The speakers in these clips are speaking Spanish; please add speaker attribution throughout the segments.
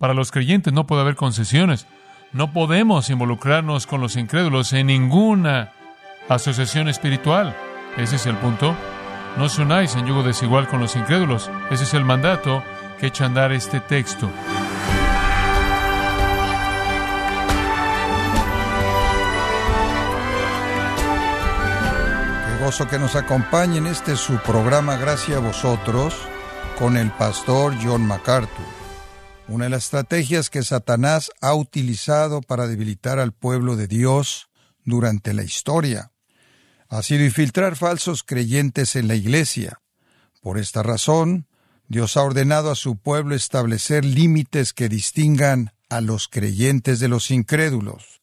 Speaker 1: Para los creyentes no puede haber concesiones. No podemos involucrarnos con los incrédulos en ninguna asociación espiritual. Ese es el punto. No os unáis en yugo desigual con los incrédulos. Ese es el mandato que echa a andar este texto.
Speaker 2: Qué gozo que nos acompañen. Este es su programa Gracias a vosotros con el pastor John MacArthur. Una de las estrategias que Satanás ha utilizado para debilitar al pueblo de Dios durante la historia ha sido infiltrar falsos creyentes en la iglesia. Por esta razón, Dios ha ordenado a su pueblo establecer límites que distingan a los creyentes de los incrédulos.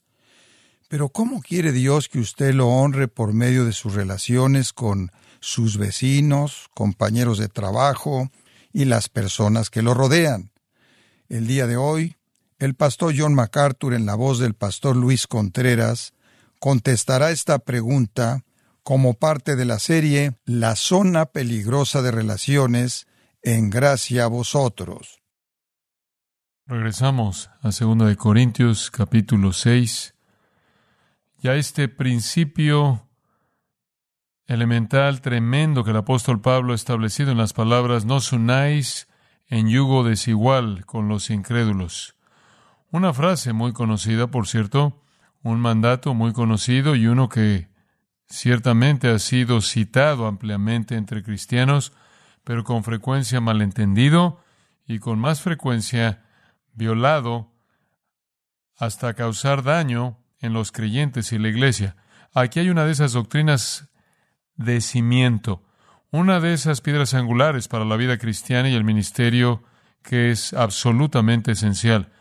Speaker 2: Pero ¿cómo quiere Dios que usted lo honre por medio de sus relaciones con sus vecinos, compañeros de trabajo y las personas que lo rodean? El día de hoy, el pastor John MacArthur, en la voz del pastor Luis Contreras, contestará esta pregunta como parte de la serie La zona peligrosa de relaciones en gracia a vosotros.
Speaker 1: Regresamos a 2 de Corintios capítulo 6. Ya este principio elemental tremendo que el apóstol Pablo ha establecido en las palabras no unáis en yugo desigual con los incrédulos. Una frase muy conocida, por cierto, un mandato muy conocido y uno que ciertamente ha sido citado ampliamente entre cristianos, pero con frecuencia malentendido y con más frecuencia violado hasta causar daño en los creyentes y la iglesia. Aquí hay una de esas doctrinas de cimiento una de esas piedras angulares para la vida cristiana y el ministerio que es absolutamente esencial.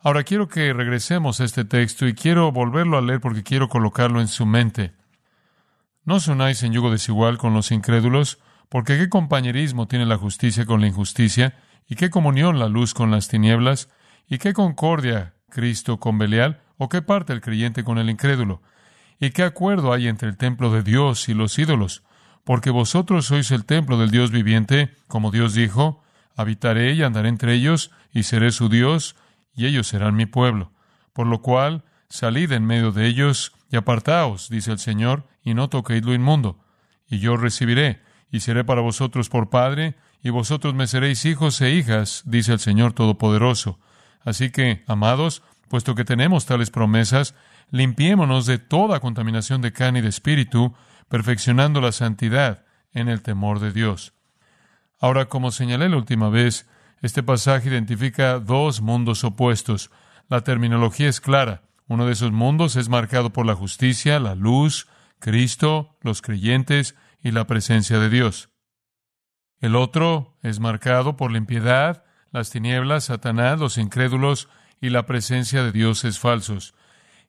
Speaker 1: Ahora quiero que regresemos a este texto y quiero volverlo a leer porque quiero colocarlo en su mente. No os unáis en yugo desigual con los incrédulos, porque qué compañerismo tiene la justicia con la injusticia, y qué comunión la luz con las tinieblas, y qué concordia Cristo con Belial, o qué parte el creyente con el incrédulo, y qué acuerdo hay entre el templo de Dios y los ídolos, porque vosotros sois el templo del Dios viviente, como Dios dijo, habitaré y andaré entre ellos, y seré su Dios, y ellos serán mi pueblo. Por lo cual, salid en medio de ellos, y apartaos, dice el Señor, y no toquéis lo inmundo. Y yo recibiré, y seré para vosotros por Padre, y vosotros me seréis hijos e hijas, dice el Señor Todopoderoso. Así que, amados, puesto que tenemos tales promesas, limpiémonos de toda contaminación de carne y de espíritu, perfeccionando la santidad en el temor de Dios. Ahora, como señalé la última vez, este pasaje identifica dos mundos opuestos. La terminología es clara. Uno de esos mundos es marcado por la justicia, la luz, Cristo, los creyentes y la presencia de Dios. El otro es marcado por la impiedad, las tinieblas, Satanás, los incrédulos y la presencia de dioses falsos.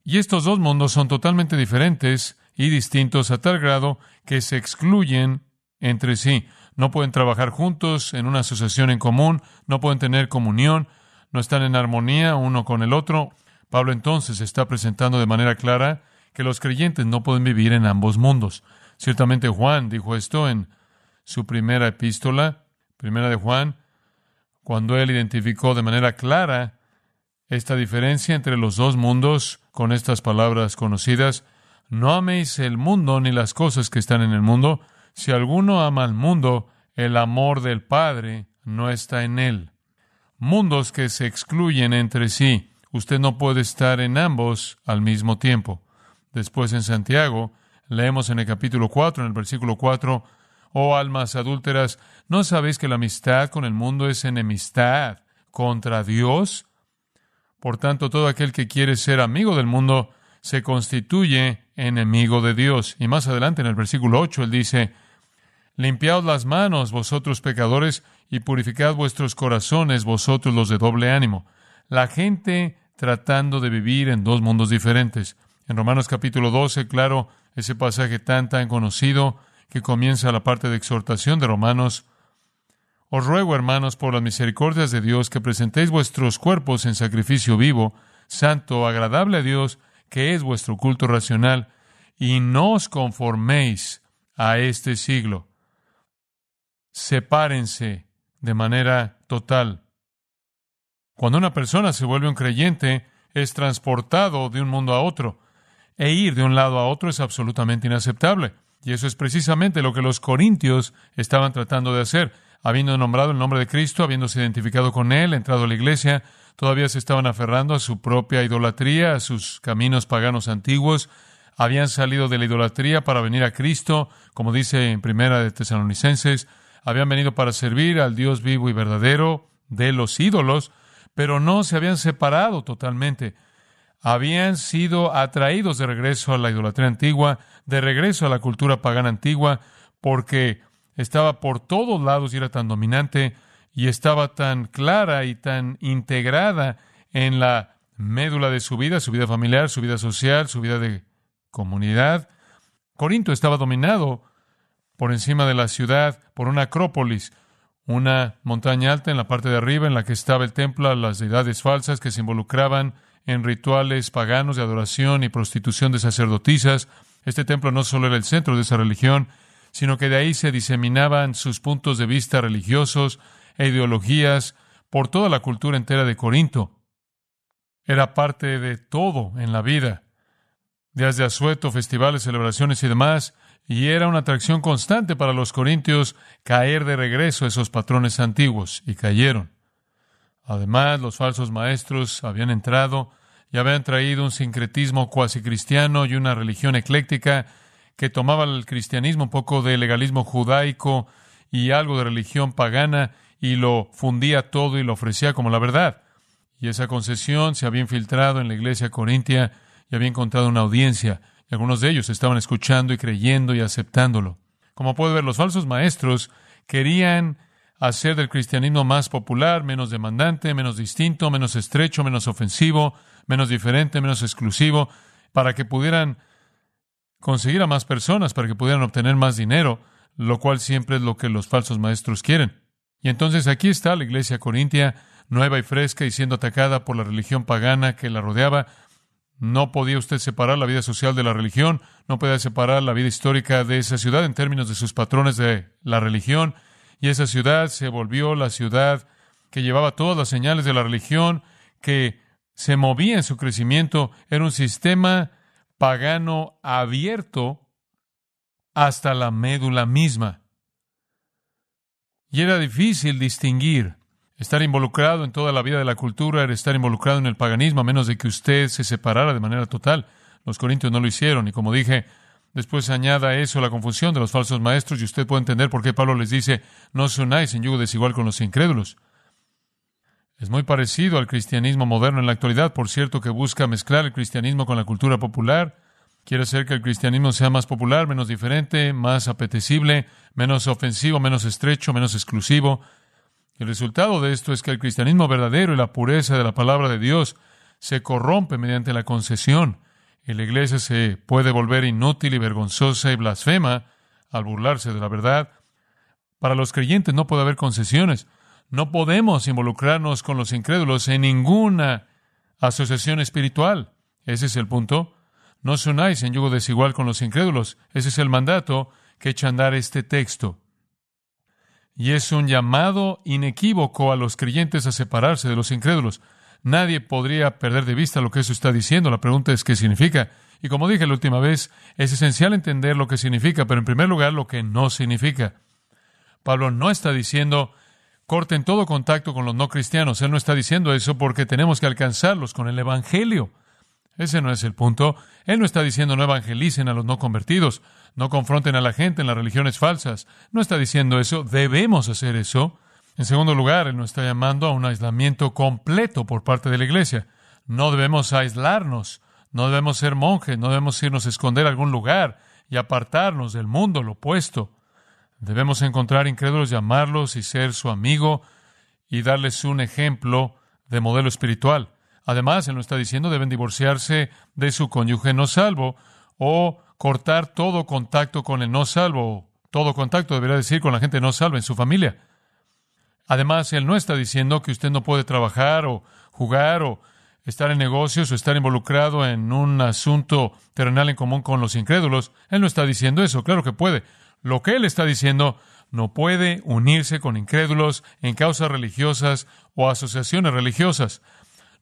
Speaker 1: Y estos dos mundos son totalmente diferentes y distintos a tal grado que se excluyen entre sí. No pueden trabajar juntos en una asociación en común, no pueden tener comunión, no están en armonía uno con el otro. Pablo entonces está presentando de manera clara que los creyentes no pueden vivir en ambos mundos. Ciertamente Juan dijo esto en su primera epístola, primera de Juan, cuando él identificó de manera clara esta diferencia entre los dos mundos con estas palabras conocidas, no améis el mundo ni las cosas que están en el mundo. Si alguno ama al mundo, el amor del Padre no está en él. Mundos que se excluyen entre sí. Usted no puede estar en ambos al mismo tiempo. Después en Santiago, leemos en el capítulo 4, en el versículo 4, Oh almas adúlteras, ¿no sabéis que la amistad con el mundo es enemistad contra Dios? Por tanto, todo aquel que quiere ser amigo del mundo se constituye enemigo de Dios. Y más adelante en el versículo 8 él dice, Limpiaos las manos, vosotros pecadores, y purificad vuestros corazones, vosotros los de doble ánimo. La gente tratando de vivir en dos mundos diferentes. En Romanos capítulo 12, claro, ese pasaje tan tan conocido que comienza la parte de exhortación de Romanos. Os ruego, hermanos, por las misericordias de Dios, que presentéis vuestros cuerpos en sacrificio vivo, santo, agradable a Dios, que es vuestro culto racional, y no os conforméis a este siglo. Sepárense de manera total. Cuando una persona se vuelve un creyente, es transportado de un mundo a otro, e ir de un lado a otro es absolutamente inaceptable. Y eso es precisamente lo que los corintios estaban tratando de hacer. Habiendo nombrado el nombre de Cristo, habiéndose identificado con Él, entrado a la iglesia, todavía se estaban aferrando a su propia idolatría, a sus caminos paganos antiguos, habían salido de la idolatría para venir a Cristo, como dice en Primera de Tesalonicenses, habían venido para servir al Dios vivo y verdadero de los ídolos, pero no se habían separado totalmente. Habían sido atraídos de regreso a la idolatría antigua, de regreso a la cultura pagana antigua, porque estaba por todos lados y era tan dominante y estaba tan clara y tan integrada en la médula de su vida, su vida familiar, su vida social, su vida de comunidad. Corinto estaba dominado por encima de la ciudad por una acrópolis, una montaña alta en la parte de arriba en la que estaba el templo a las deidades falsas que se involucraban en rituales paganos de adoración y prostitución de sacerdotisas. Este templo no solo era el centro de esa religión, sino que de ahí se diseminaban sus puntos de vista religiosos e ideologías por toda la cultura entera de Corinto. Era parte de todo en la vida días de asueto, festivales, celebraciones y demás, y era una atracción constante para los corintios caer de regreso a esos patrones antiguos, y cayeron. Además, los falsos maestros habían entrado y habían traído un sincretismo cuasi cristiano y una religión ecléctica que tomaba el cristianismo un poco de legalismo judaico y algo de religión pagana y lo fundía todo y lo ofrecía como la verdad. Y esa concesión se había infiltrado en la iglesia corintia y había encontrado una audiencia, y algunos de ellos estaban escuchando y creyendo y aceptándolo. Como puede ver, los falsos maestros querían hacer del cristianismo más popular, menos demandante, menos distinto, menos estrecho, menos ofensivo, menos diferente, menos exclusivo, para que pudieran conseguir a más personas, para que pudieran obtener más dinero, lo cual siempre es lo que los falsos maestros quieren. Y entonces aquí está la iglesia corintia, nueva y fresca y siendo atacada por la religión pagana que la rodeaba, no podía usted separar la vida social de la religión, no podía separar la vida histórica de esa ciudad en términos de sus patrones de la religión, y esa ciudad se volvió la ciudad que llevaba todas las señales de la religión, que se movía en su crecimiento, era un sistema pagano abierto hasta la médula misma. Y era difícil distinguir Estar involucrado en toda la vida de la cultura era estar involucrado en el paganismo, a menos de que usted se separara de manera total. Los corintios no lo hicieron, y como dije, después se añada eso la confusión de los falsos maestros, y usted puede entender por qué Pablo les dice, no os unáis en yugo desigual con los incrédulos. Es muy parecido al cristianismo moderno en la actualidad, por cierto, que busca mezclar el cristianismo con la cultura popular. Quiere hacer que el cristianismo sea más popular, menos diferente, más apetecible, menos ofensivo, menos estrecho, menos exclusivo. El resultado de esto es que el cristianismo verdadero y la pureza de la palabra de Dios se corrompe mediante la concesión y la iglesia se puede volver inútil y vergonzosa y blasfema al burlarse de la verdad. Para los creyentes no puede haber concesiones. No podemos involucrarnos con los incrédulos en ninguna asociación espiritual. Ese es el punto. No os unáis en yugo desigual con los incrédulos. Ese es el mandato que echa a andar este texto. Y es un llamado inequívoco a los creyentes a separarse de los incrédulos. Nadie podría perder de vista lo que eso está diciendo. La pregunta es qué significa. Y como dije la última vez, es esencial entender lo que significa, pero en primer lugar lo que no significa. Pablo no está diciendo corten todo contacto con los no cristianos. Él no está diciendo eso porque tenemos que alcanzarlos con el Evangelio. Ese no es el punto. Él no está diciendo no evangelicen a los no convertidos, no confronten a la gente en las religiones falsas. No está diciendo eso. Debemos hacer eso. En segundo lugar, Él no está llamando a un aislamiento completo por parte de la iglesia. No debemos aislarnos. No debemos ser monjes. No debemos irnos a esconder a algún lugar y apartarnos del mundo, lo opuesto. Debemos encontrar incrédulos, llamarlos y ser su amigo y darles un ejemplo de modelo espiritual. Además, él no está diciendo deben divorciarse de su cónyuge no salvo o cortar todo contacto con el no salvo. Todo contacto debería decir con la gente no salva en su familia. Además, él no está diciendo que usted no puede trabajar o jugar o estar en negocios o estar involucrado en un asunto terrenal en común con los incrédulos. Él no está diciendo eso, claro que puede. Lo que él está diciendo, no puede unirse con incrédulos en causas religiosas o asociaciones religiosas.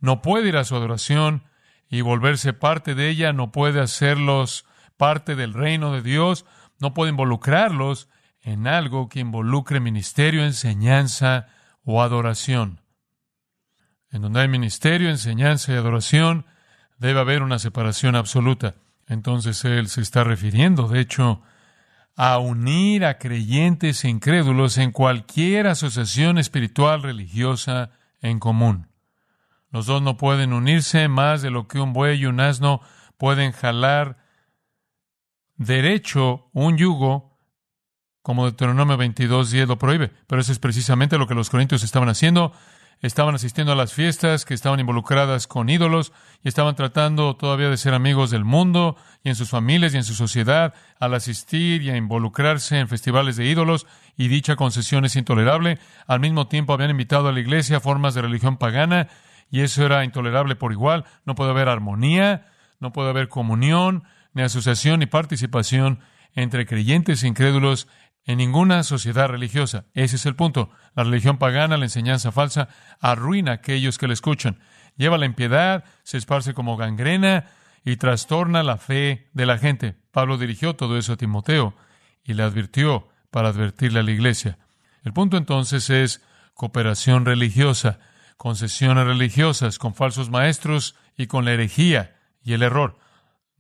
Speaker 1: No puede ir a su adoración y volverse parte de ella, no puede hacerlos parte del reino de Dios, no puede involucrarlos en algo que involucre ministerio, enseñanza o adoración. En donde hay ministerio, enseñanza y adoración, debe haber una separación absoluta. Entonces él se está refiriendo, de hecho, a unir a creyentes e incrédulos en cualquier asociación espiritual religiosa en común. Los dos no pueden unirse más de lo que un buey y un asno pueden jalar derecho un yugo, como Deuteronomio 22, 10 lo prohíbe. Pero eso es precisamente lo que los corintios estaban haciendo estaban asistiendo a las fiestas, que estaban involucradas con ídolos y estaban tratando todavía de ser amigos del mundo y en sus familias y en su sociedad al asistir y a involucrarse en festivales de ídolos y dicha concesión es intolerable. Al mismo tiempo habían invitado a la iglesia formas de religión pagana y eso era intolerable por igual. No puede haber armonía, no puede haber comunión, ni asociación ni participación entre creyentes e incrédulos en ninguna sociedad religiosa. Ese es el punto. La religión pagana, la enseñanza falsa, arruina a aquellos que la escuchan. Lleva la impiedad, se esparce como gangrena y trastorna la fe de la gente. Pablo dirigió todo eso a Timoteo y le advirtió para advertirle a la iglesia. El punto entonces es cooperación religiosa, concesiones religiosas con falsos maestros y con la herejía y el error.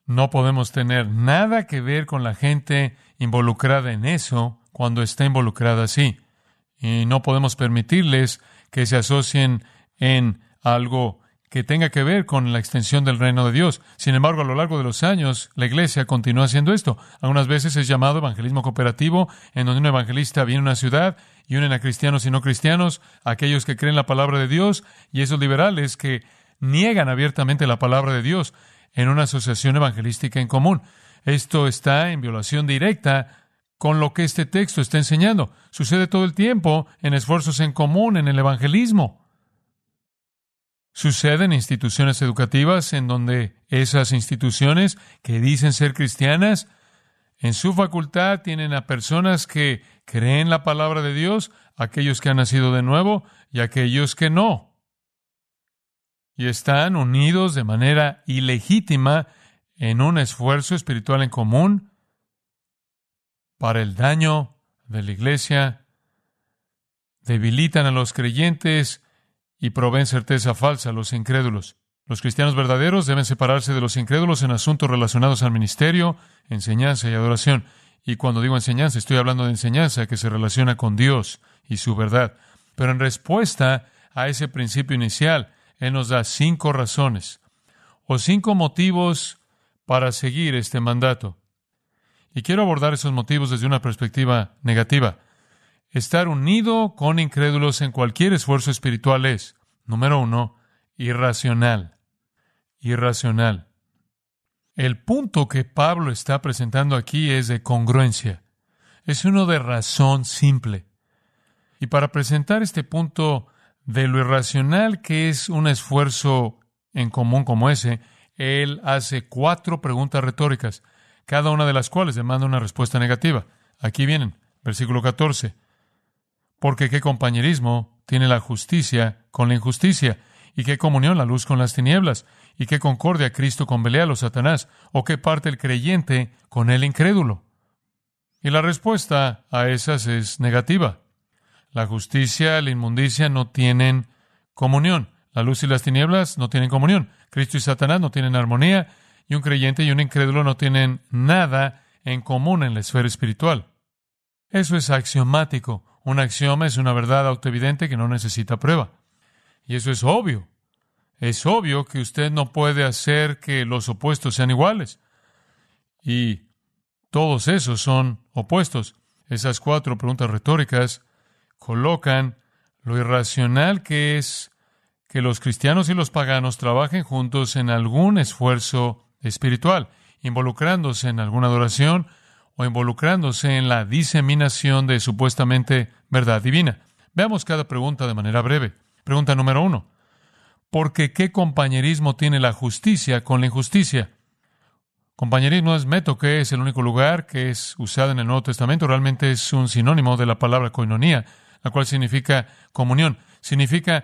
Speaker 1: No podemos tener nada que ver con la gente involucrada en eso cuando está involucrada así. Y no podemos permitirles que se asocien en algo que tenga que ver con la extensión del reino de Dios. Sin embargo, a lo largo de los años, la iglesia continúa haciendo esto. Algunas veces es llamado evangelismo cooperativo, en donde un evangelista viene a una ciudad y unen a cristianos y no cristianos, aquellos que creen la palabra de Dios y esos liberales que niegan abiertamente la palabra de Dios en una asociación evangelística en común. Esto está en violación directa con lo que este texto está enseñando. Sucede todo el tiempo en esfuerzos en común en el evangelismo. Sucede en instituciones educativas en donde esas instituciones que dicen ser cristianas, en su facultad tienen a personas que creen la palabra de Dios, aquellos que han nacido de nuevo y aquellos que no. Y están unidos de manera ilegítima en un esfuerzo espiritual en común para el daño de la iglesia, debilitan a los creyentes y proveen certeza falsa a los incrédulos. Los cristianos verdaderos deben separarse de los incrédulos en asuntos relacionados al ministerio, enseñanza y adoración. Y cuando digo enseñanza, estoy hablando de enseñanza que se relaciona con Dios y su verdad. Pero en respuesta a ese principio inicial, él nos da cinco razones o cinco motivos para seguir este mandato. Y quiero abordar esos motivos desde una perspectiva negativa. Estar unido con incrédulos en cualquier esfuerzo espiritual es, número uno, irracional. Irracional. El punto que Pablo está presentando aquí es de congruencia. Es uno de razón simple. Y para presentar este punto de lo irracional que es un esfuerzo en común como ese, él hace cuatro preguntas retóricas, cada una de las cuales demanda una respuesta negativa. Aquí vienen, versículo 14. Porque qué compañerismo tiene la justicia con la injusticia, y qué comunión la luz con las tinieblas, y qué concordia Cristo con Belial o Satanás, o qué parte el creyente con el incrédulo. Y la respuesta a esas es negativa. La justicia, la inmundicia no tienen comunión. La luz y las tinieblas no tienen comunión. Cristo y Satanás no tienen armonía. Y un creyente y un incrédulo no tienen nada en común en la esfera espiritual. Eso es axiomático. Un axioma es una verdad autoevidente que no necesita prueba. Y eso es obvio. Es obvio que usted no puede hacer que los opuestos sean iguales. Y todos esos son opuestos. Esas cuatro preguntas retóricas colocan lo irracional que es que los cristianos y los paganos trabajen juntos en algún esfuerzo espiritual, involucrándose en alguna adoración o involucrándose en la diseminación de supuestamente verdad divina. Veamos cada pregunta de manera breve. Pregunta número uno. ¿Por qué compañerismo tiene la justicia con la injusticia? compañerismo es meto, que es el único lugar que es usado en el Nuevo Testamento. Realmente es un sinónimo de la palabra koinonía, la cual significa comunión. Significa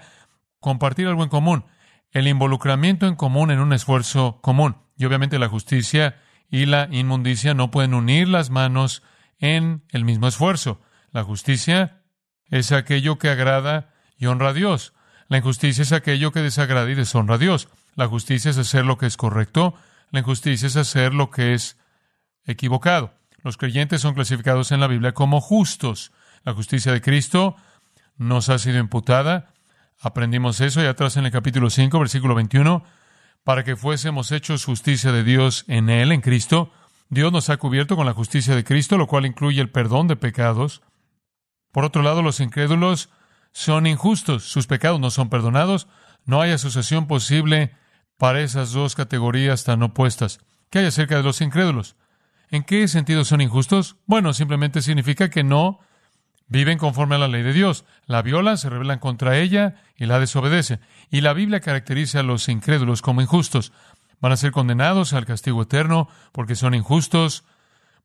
Speaker 1: compartir algo en común, el involucramiento en común en un esfuerzo común. Y obviamente la justicia y la inmundicia no pueden unir las manos en el mismo esfuerzo. La justicia es aquello que agrada y honra a Dios. La injusticia es aquello que desagrada y deshonra a Dios. La justicia es hacer lo que es correcto. La injusticia es hacer lo que es equivocado. Los creyentes son clasificados en la Biblia como justos. La justicia de Cristo nos ha sido imputada. Aprendimos eso y atrás en el capítulo 5, versículo 21, para que fuésemos hechos justicia de Dios en Él, en Cristo. Dios nos ha cubierto con la justicia de Cristo, lo cual incluye el perdón de pecados. Por otro lado, los incrédulos son injustos, sus pecados no son perdonados, no hay asociación posible para esas dos categorías tan opuestas. ¿Qué hay acerca de los incrédulos? ¿En qué sentido son injustos? Bueno, simplemente significa que no viven conforme a la ley de Dios, la violan, se rebelan contra ella y la desobedecen. Y la Biblia caracteriza a los incrédulos como injustos. Van a ser condenados al castigo eterno porque son injustos,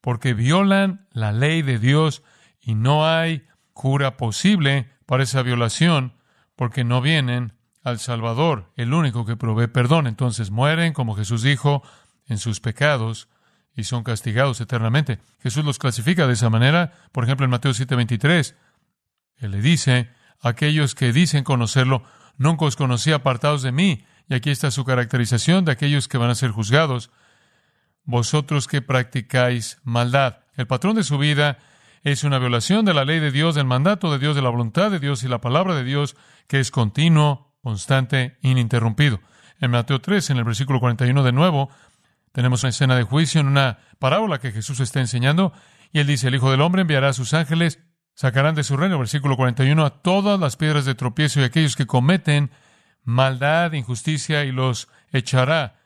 Speaker 1: porque violan la ley de Dios y no hay cura posible para esa violación porque no vienen al Salvador, el único que provee perdón. Entonces mueren, como Jesús dijo, en sus pecados y son castigados eternamente. Jesús los clasifica de esa manera. Por ejemplo, en Mateo 7:23, Él le dice, aquellos que dicen conocerlo, nunca os conocí apartados de mí. Y aquí está su caracterización de aquellos que van a ser juzgados. Vosotros que practicáis maldad. El patrón de su vida es una violación de la ley de Dios, del mandato de Dios, de la voluntad de Dios y la palabra de Dios, que es continuo, constante, ininterrumpido. En Mateo 3, en el versículo 41 de nuevo, tenemos una escena de juicio en una parábola que Jesús está enseñando, y él dice, el Hijo del Hombre enviará a sus ángeles, sacarán de su reino, versículo 41, a todas las piedras de tropiezo y aquellos que cometen maldad, injusticia, y los echará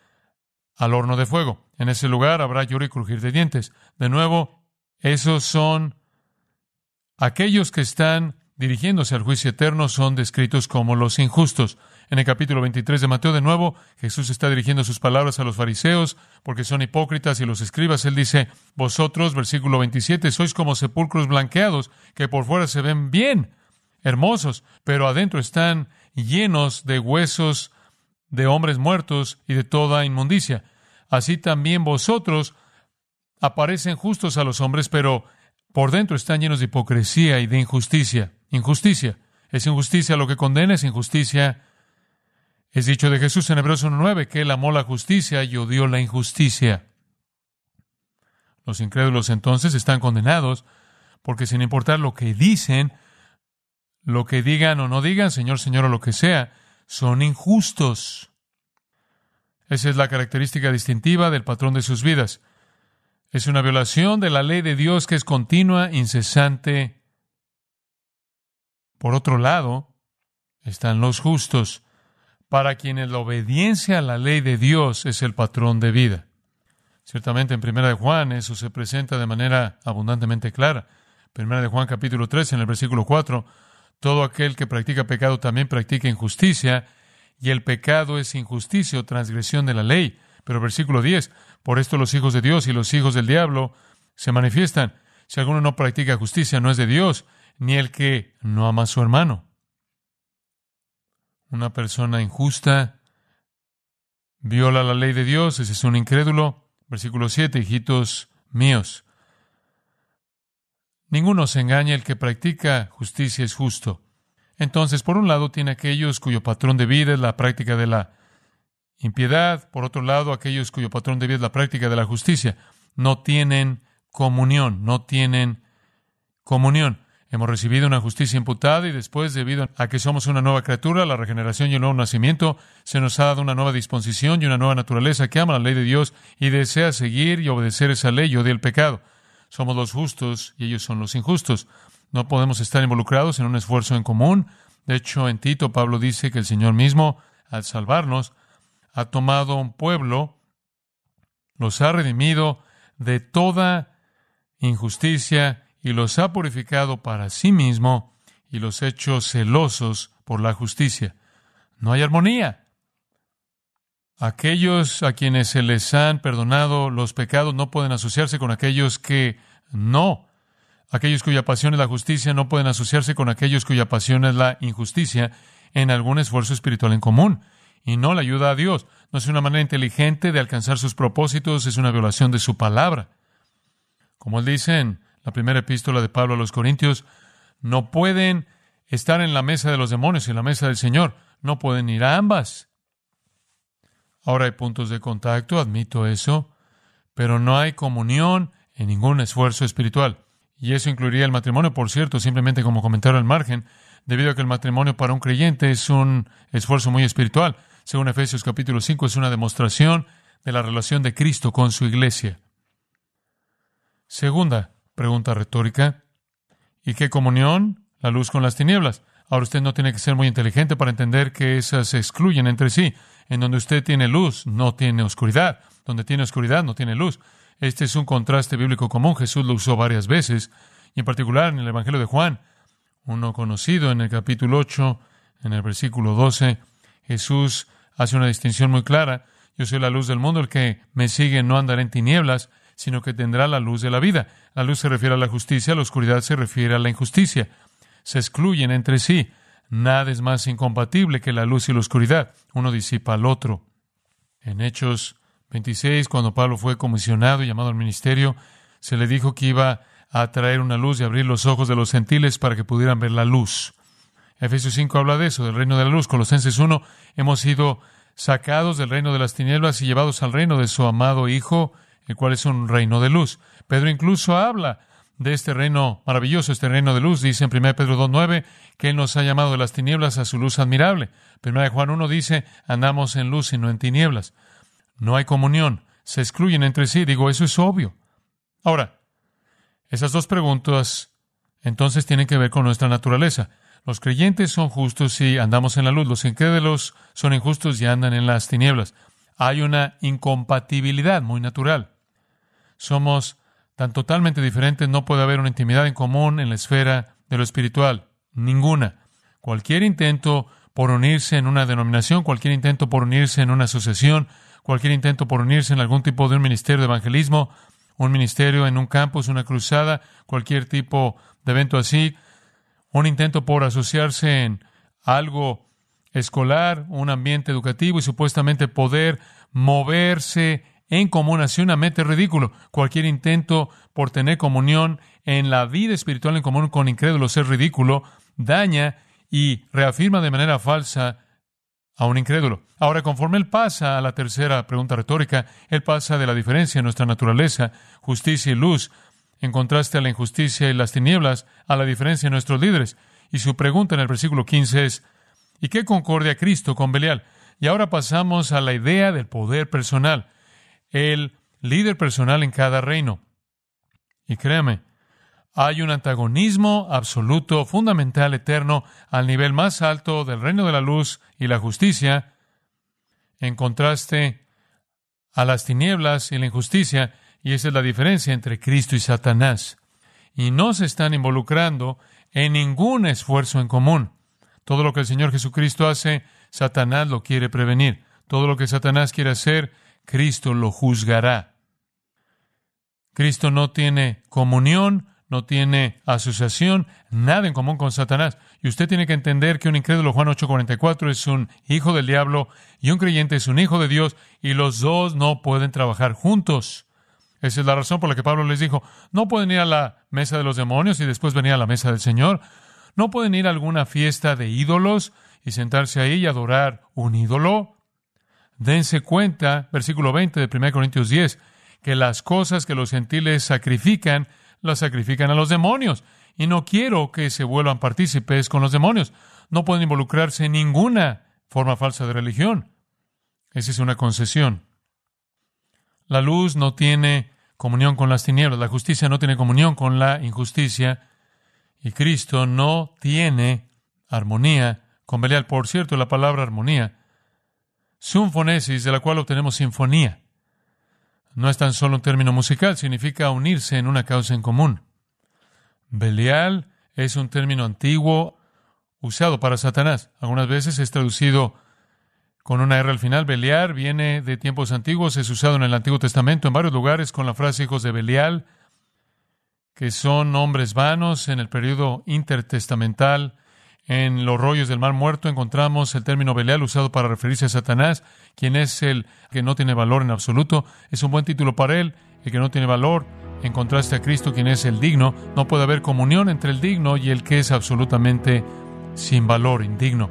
Speaker 1: al horno de fuego. En ese lugar habrá lloro y crujir de dientes. De nuevo, esos son Aquellos que están dirigiéndose al juicio eterno son descritos como los injustos. En el capítulo 23 de Mateo, de nuevo, Jesús está dirigiendo sus palabras a los fariseos porque son hipócritas y los escribas. Él dice, vosotros, versículo 27, sois como sepulcros blanqueados que por fuera se ven bien, hermosos, pero adentro están llenos de huesos de hombres muertos y de toda inmundicia. Así también vosotros aparecen justos a los hombres, pero por dentro están llenos de hipocresía y de injusticia. Injusticia. Es injusticia lo que condena, es injusticia. Es dicho de Jesús en Hebreos 1.9 que él amó la justicia y odió la injusticia. Los incrédulos entonces están condenados porque sin importar lo que dicen, lo que digan o no digan, Señor, Señor o lo que sea, son injustos. Esa es la característica distintiva del patrón de sus vidas. Es una violación de la ley de Dios que es continua, incesante. Por otro lado, están los justos, para quienes la obediencia a la ley de Dios es el patrón de vida. Ciertamente en Primera de Juan eso se presenta de manera abundantemente clara. Primera de Juan capítulo 3 en el versículo 4, todo aquel que practica pecado también practica injusticia, y el pecado es injusticia o transgresión de la ley. Pero versículo 10, por esto los hijos de Dios y los hijos del diablo se manifiestan. Si alguno no practica justicia, no es de Dios, ni el que no ama a su hermano. Una persona injusta viola la ley de Dios, ese es un incrédulo. Versículo 7, hijitos míos. Ninguno se engaña, el que practica justicia es justo. Entonces, por un lado, tiene aquellos cuyo patrón de vida es la práctica de la impiedad, por otro lado, aquellos cuyo patrón de vida es la práctica de la justicia, no tienen comunión, no tienen comunión. Hemos recibido una justicia imputada y después, debido a que somos una nueva criatura, la regeneración y el nuevo nacimiento, se nos ha dado una nueva disposición y una nueva naturaleza que ama la ley de Dios y desea seguir y obedecer esa ley y odia el pecado. Somos los justos y ellos son los injustos. No podemos estar involucrados en un esfuerzo en común. De hecho, en Tito, Pablo dice que el Señor mismo, al salvarnos, ha tomado un pueblo, los ha redimido de toda injusticia y los ha purificado para sí mismo y los ha hecho celosos por la justicia. No hay armonía. Aquellos a quienes se les han perdonado los pecados no pueden asociarse con aquellos que no. Aquellos cuya pasión es la justicia no pueden asociarse con aquellos cuya pasión es la injusticia en algún esfuerzo espiritual en común. Y no la ayuda a Dios. No es una manera inteligente de alcanzar sus propósitos, es una violación de su palabra. Como él dice la primera epístola de Pablo a los Corintios, no pueden estar en la mesa de los demonios y en la mesa del Señor. No pueden ir a ambas. Ahora hay puntos de contacto, admito eso, pero no hay comunión en ningún esfuerzo espiritual. Y eso incluiría el matrimonio, por cierto, simplemente como comentario al margen, debido a que el matrimonio para un creyente es un esfuerzo muy espiritual. Según Efesios capítulo 5, es una demostración de la relación de Cristo con su iglesia. Segunda pregunta retórica. ¿Y qué comunión? La luz con las tinieblas. Ahora usted no tiene que ser muy inteligente para entender que esas se excluyen entre sí. En donde usted tiene luz, no tiene oscuridad. Donde tiene oscuridad, no tiene luz. Este es un contraste bíblico común. Jesús lo usó varias veces, y en particular en el Evangelio de Juan, uno conocido en el capítulo 8, en el versículo 12. Jesús hace una distinción muy clara. Yo soy la luz del mundo. El que me sigue no andará en tinieblas, sino que tendrá la luz de la vida. La luz se refiere a la justicia, la oscuridad se refiere a la injusticia. Se excluyen entre sí. Nada es más incompatible que la luz y la oscuridad. Uno disipa al otro. En Hechos 26, cuando Pablo fue comisionado y llamado al ministerio, se le dijo que iba a traer una luz y abrir los ojos de los gentiles para que pudieran ver la luz. Efesios 5 habla de eso, del reino de la luz. Colosenses 1, hemos sido sacados del reino de las tinieblas y llevados al reino de su amado Hijo, el cual es un reino de luz. Pedro incluso habla de este reino maravilloso, este reino de luz. Dice en 1 Pedro 2.9 que Él nos ha llamado de las tinieblas a su luz admirable. 1 Juan 1 dice, andamos en luz y no en tinieblas. No hay comunión, se excluyen entre sí. Digo, eso es obvio. Ahora, esas dos preguntas entonces tienen que ver con nuestra naturaleza. Los creyentes son justos y andamos en la luz. Los incrédulos son injustos y andan en las tinieblas. Hay una incompatibilidad muy natural. Somos tan totalmente diferentes, no puede haber una intimidad en común en la esfera de lo espiritual. Ninguna. Cualquier intento por unirse en una denominación, cualquier intento por unirse en una asociación, cualquier intento por unirse en algún tipo de un ministerio de evangelismo, un ministerio en un campus, una cruzada, cualquier tipo de evento así, un intento por asociarse en algo escolar, un ambiente educativo y supuestamente poder moverse en común hacia una meta ridículo. Cualquier intento por tener comunión en la vida espiritual en común con incrédulos es ridículo, daña y reafirma de manera falsa a un incrédulo. Ahora, conforme él pasa a la tercera pregunta retórica, él pasa de la diferencia en nuestra naturaleza, justicia y luz, en contraste a la injusticia y las tinieblas, a la diferencia en nuestros líderes. Y su pregunta en el versículo 15 es, ¿y qué concordia Cristo con Belial? Y ahora pasamos a la idea del poder personal el líder personal en cada reino. Y créame, hay un antagonismo absoluto, fundamental, eterno, al nivel más alto del reino de la luz y la justicia, en contraste a las tinieblas y la injusticia, y esa es la diferencia entre Cristo y Satanás. Y no se están involucrando en ningún esfuerzo en común. Todo lo que el Señor Jesucristo hace, Satanás lo quiere prevenir. Todo lo que Satanás quiere hacer, Cristo lo juzgará. Cristo no tiene comunión, no tiene asociación, nada en común con Satanás. Y usted tiene que entender que un incrédulo, Juan 8:44, es un hijo del diablo y un creyente es un hijo de Dios y los dos no pueden trabajar juntos. Esa es la razón por la que Pablo les dijo, no pueden ir a la mesa de los demonios y después venir a la mesa del Señor. No pueden ir a alguna fiesta de ídolos y sentarse ahí y adorar un ídolo. Dense cuenta, versículo 20 de 1 Corintios 10, que las cosas que los gentiles sacrifican, las sacrifican a los demonios. Y no quiero que se vuelvan partícipes con los demonios. No pueden involucrarse en ninguna forma falsa de religión. Esa es una concesión. La luz no tiene comunión con las tinieblas, la justicia no tiene comunión con la injusticia, y Cristo no tiene armonía con Belial. Por cierto, la palabra armonía Sinfonesis, de la cual obtenemos sinfonía. No es tan solo un término musical, significa unirse en una causa en común. Belial es un término antiguo usado para Satanás. Algunas veces es traducido con una R al final. Belial viene de tiempos antiguos, es usado en el Antiguo Testamento en varios lugares con la frase hijos de Belial, que son hombres vanos en el periodo intertestamental. En los rollos del mar muerto encontramos el término Belial usado para referirse a Satanás, quien es el que no tiene valor en absoluto. Es un buen título para él, el que no tiene valor, en contraste a Cristo, quien es el digno. No puede haber comunión entre el digno y el que es absolutamente sin valor, indigno.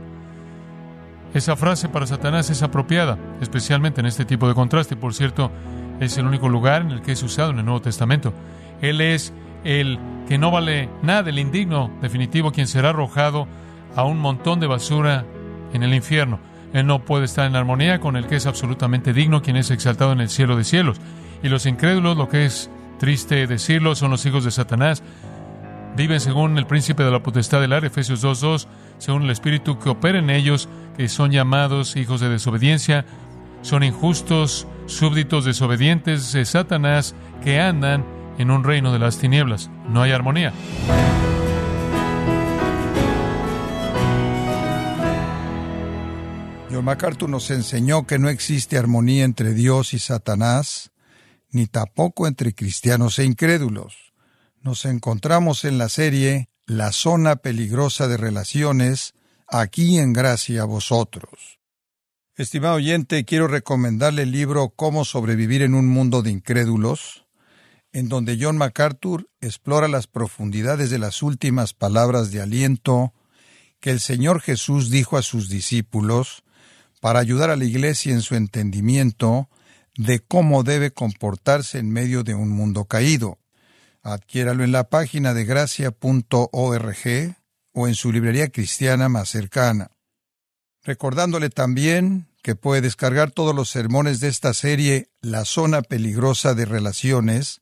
Speaker 1: Esa frase para Satanás es apropiada, especialmente en este tipo de contraste. Por cierto, es el único lugar en el que es usado en el Nuevo Testamento. Él es el que no vale nada, el indigno definitivo, quien será arrojado a un montón de basura en el infierno. Él no puede estar en armonía con el que es absolutamente digno, quien es exaltado en el cielo de cielos. Y los incrédulos, lo que es triste decirlo, son los hijos de Satanás. Viven según el príncipe de la potestad del aire, Efesios 2.2, según el espíritu que opera en ellos, que son llamados hijos de desobediencia, son injustos, súbditos desobedientes de Satanás, que andan en un reino de las tinieblas. No hay armonía.
Speaker 2: John MacArthur nos enseñó que no existe armonía entre Dios y Satanás, ni tampoco entre cristianos e incrédulos. Nos encontramos en la serie La zona peligrosa de relaciones, aquí en gracia a vosotros. Estimado oyente, quiero recomendarle el libro Cómo sobrevivir en un mundo de incrédulos, en donde John MacArthur explora las profundidades de las últimas palabras de aliento que el Señor Jesús dijo a sus discípulos para ayudar a la Iglesia en su entendimiento de cómo debe comportarse en medio de un mundo caído. Adquiéralo en la página de gracia.org o en su librería cristiana más cercana. Recordándole también que puede descargar todos los sermones de esta serie La zona peligrosa de relaciones,